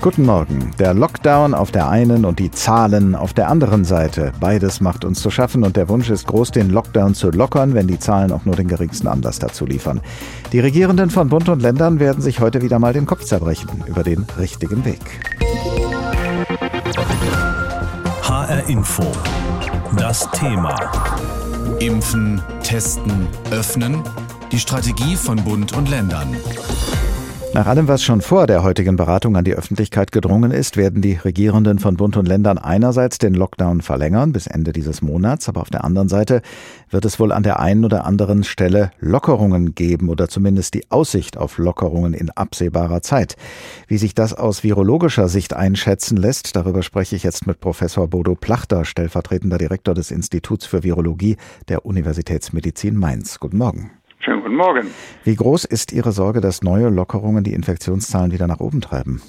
Guten Morgen. Der Lockdown auf der einen und die Zahlen auf der anderen Seite. Beides macht uns zu schaffen und der Wunsch ist groß, den Lockdown zu lockern, wenn die Zahlen auch nur den geringsten Anlass dazu liefern. Die Regierenden von Bund und Ländern werden sich heute wieder mal den Kopf zerbrechen über den richtigen Weg. HR Info. Das Thema. Impfen, testen, öffnen. Die Strategie von Bund und Ländern. Nach allem, was schon vor der heutigen Beratung an die Öffentlichkeit gedrungen ist, werden die Regierenden von Bund und Ländern einerseits den Lockdown verlängern bis Ende dieses Monats, aber auf der anderen Seite wird es wohl an der einen oder anderen Stelle Lockerungen geben oder zumindest die Aussicht auf Lockerungen in absehbarer Zeit. Wie sich das aus virologischer Sicht einschätzen lässt, darüber spreche ich jetzt mit Professor Bodo Plachter, stellvertretender Direktor des Instituts für Virologie der Universitätsmedizin Mainz. Guten Morgen. Schönen guten Morgen. Wie groß ist Ihre Sorge, dass neue Lockerungen die Infektionszahlen wieder nach oben treiben?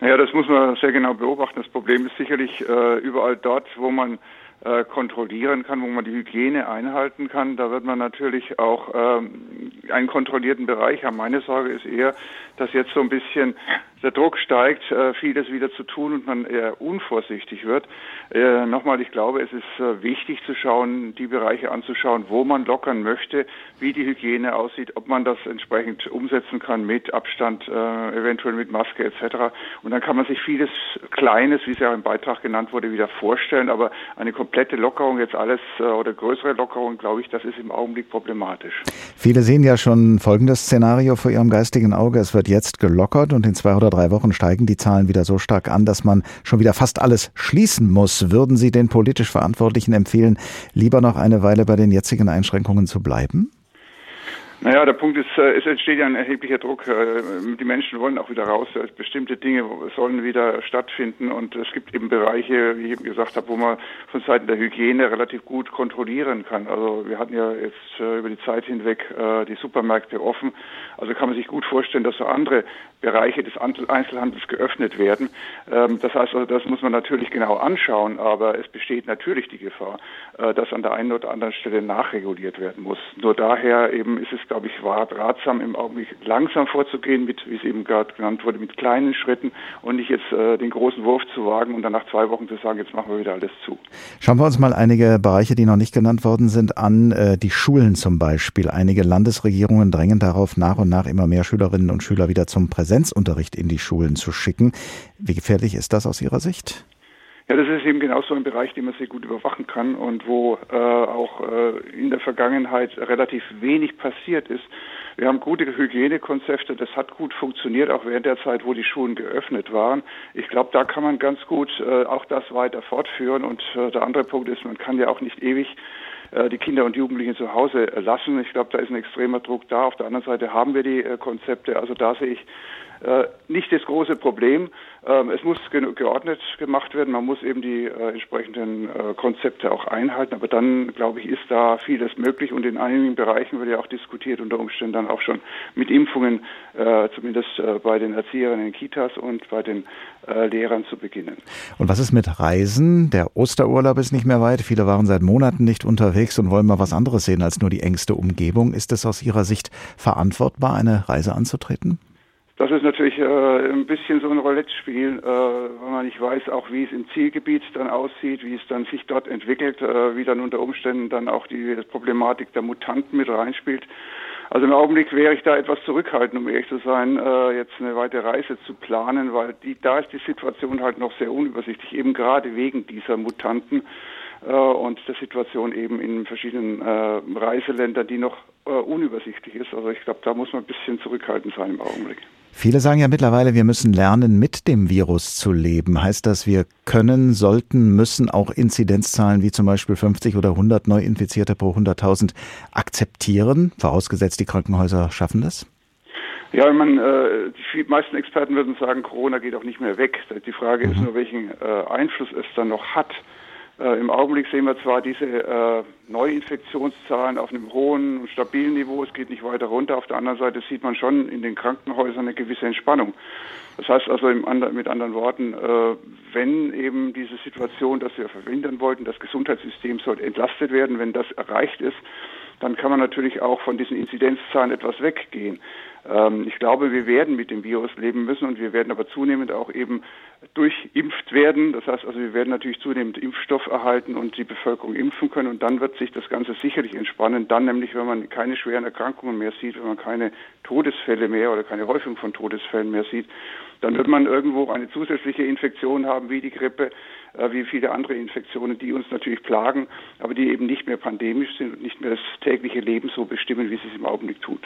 Naja, das muss man sehr genau beobachten. Das Problem ist sicherlich äh, überall dort, wo man äh, kontrollieren kann, wo man die Hygiene einhalten kann. Da wird man natürlich auch ähm, einen kontrollierten Bereich haben. Meine Sorge ist eher, dass jetzt so ein bisschen der Druck steigt, äh, vieles wieder zu tun und man eher unvorsichtig wird. Äh, nochmal, ich glaube, es ist äh, wichtig zu schauen, die Bereiche anzuschauen, wo man lockern möchte, wie die Hygiene aussieht, ob man das entsprechend umsetzen kann mit Abstand, äh, eventuell mit Maske etc. Und dann kann man sich vieles Kleines, wie es ja auch im Beitrag genannt wurde, wieder vorstellen. Aber eine komplette Lockerung, jetzt alles äh, oder größere Lockerung, glaube ich, das ist im Augenblick problematisch. Viele sehen ja schon folgendes Szenario vor ihrem geistigen Auge. Es wird jetzt gelockert und in zwei oder drei Wochen steigen die Zahlen wieder so stark an, dass man schon wieder fast alles schließen muss. Würden Sie den politisch Verantwortlichen empfehlen, lieber noch eine Weile bei den jetzigen Einschränkungen zu bleiben? Naja, der Punkt ist, äh, es entsteht ja ein erheblicher Druck. Äh, die Menschen wollen auch wieder raus. Bestimmte Dinge sollen wieder stattfinden und es gibt eben Bereiche, wie ich eben gesagt habe, wo man von Seiten der Hygiene relativ gut kontrollieren kann. Also wir hatten ja jetzt äh, über die Zeit hinweg die Supermärkte offen. Also kann man sich gut vorstellen, dass so andere Bereiche des Einzelhandels geöffnet werden. Ähm, das heißt also, das muss man natürlich genau anschauen, aber es besteht natürlich die Gefahr, dass an der einen oder anderen Stelle nachreguliert werden muss. Nur daher eben ist es glaube ich, war ratsam, im Augenblick langsam vorzugehen, mit, wie es eben gerade genannt wurde, mit kleinen Schritten und nicht jetzt äh, den großen Wurf zu wagen und dann nach zwei Wochen zu sagen, jetzt machen wir wieder alles zu. Schauen wir uns mal einige Bereiche, die noch nicht genannt worden sind, an. Äh, die Schulen zum Beispiel. Einige Landesregierungen drängen darauf, nach und nach immer mehr Schülerinnen und Schüler wieder zum Präsenzunterricht in die Schulen zu schicken. Wie gefährlich ist das aus Ihrer Sicht? Ja, das ist eben genau so ein Bereich, den man sehr gut überwachen kann und wo äh, auch äh, in der Vergangenheit relativ wenig passiert ist. Wir haben gute Hygienekonzepte, das hat gut funktioniert, auch während der Zeit, wo die Schulen geöffnet waren. Ich glaube, da kann man ganz gut äh, auch das weiter fortführen. Und äh, der andere Punkt ist, man kann ja auch nicht ewig äh, die Kinder und Jugendlichen zu Hause äh, lassen. Ich glaube, da ist ein extremer Druck da. Auf der anderen Seite haben wir die äh, Konzepte. Also da sehe ich nicht das große Problem. Ähm, es muss geordnet gemacht werden. Man muss eben die äh, entsprechenden äh, Konzepte auch einhalten. Aber dann, glaube ich, ist da vieles möglich. Und in einigen Bereichen wird ja auch diskutiert, unter Umständen dann auch schon mit Impfungen, zumindest bei den Erzieherinnen in Kitas und bei den Lehrern zu beginnen. Und was ist mit Reisen? Der Osterurlaub ist nicht mehr weit. Viele waren seit Monaten nicht unterwegs und wollen mal was anderes sehen als nur die engste Umgebung. Ist es aus Ihrer Sicht verantwortbar, eine Reise anzutreten? Das ist natürlich äh, ein bisschen so ein Roulette-Spiel, äh, weil man nicht weiß, auch wie es im Zielgebiet dann aussieht, wie es dann sich dort entwickelt, äh, wie dann unter Umständen dann auch die Problematik der Mutanten mit reinspielt. Also im Augenblick wäre ich da etwas zurückhaltend, um ehrlich zu sein, äh, jetzt eine weitere Reise zu planen, weil die, da ist die Situation halt noch sehr unübersichtlich, eben gerade wegen dieser Mutanten äh, und der Situation eben in verschiedenen äh, Reiseländern, die noch äh, unübersichtlich ist. Also ich glaube, da muss man ein bisschen zurückhaltend sein im Augenblick. Viele sagen ja mittlerweile, wir müssen lernen, mit dem Virus zu leben. Heißt das, wir können, sollten, müssen auch Inzidenzzahlen wie zum Beispiel 50 oder 100 Neuinfizierte pro 100.000 akzeptieren, vorausgesetzt die Krankenhäuser schaffen das? Ja, man, äh, die meisten Experten würden sagen, Corona geht auch nicht mehr weg. Die Frage mhm. ist nur, welchen äh, Einfluss es dann noch hat. Äh, Im Augenblick sehen wir zwar diese äh, Neuinfektionszahlen auf einem hohen und stabilen Niveau, es geht nicht weiter runter. Auf der anderen Seite sieht man schon in den Krankenhäusern eine gewisse Entspannung. Das heißt also and mit anderen Worten, äh, wenn eben diese Situation, dass wir verhindern wollten, das Gesundheitssystem soll entlastet werden, wenn das erreicht ist, dann kann man natürlich auch von diesen Inzidenzzahlen etwas weggehen. Ähm, ich glaube, wir werden mit dem Virus leben müssen und wir werden aber zunehmend auch eben durchimpft werden. Das heißt also, wir werden natürlich zunehmend Impfstoff erhalten und die Bevölkerung impfen können und dann wird sich das Ganze sicherlich entspannen. Dann nämlich, wenn man keine schweren Erkrankungen mehr sieht, wenn man keine Todesfälle mehr oder keine Häufung von Todesfällen mehr sieht, dann wird man irgendwo eine zusätzliche Infektion haben, wie die Grippe, äh, wie viele andere Infektionen, die uns natürlich plagen, aber die eben nicht mehr pandemisch sind und nicht mehr das tägliche Leben so bestimmen, wie es es im Augenblick tut.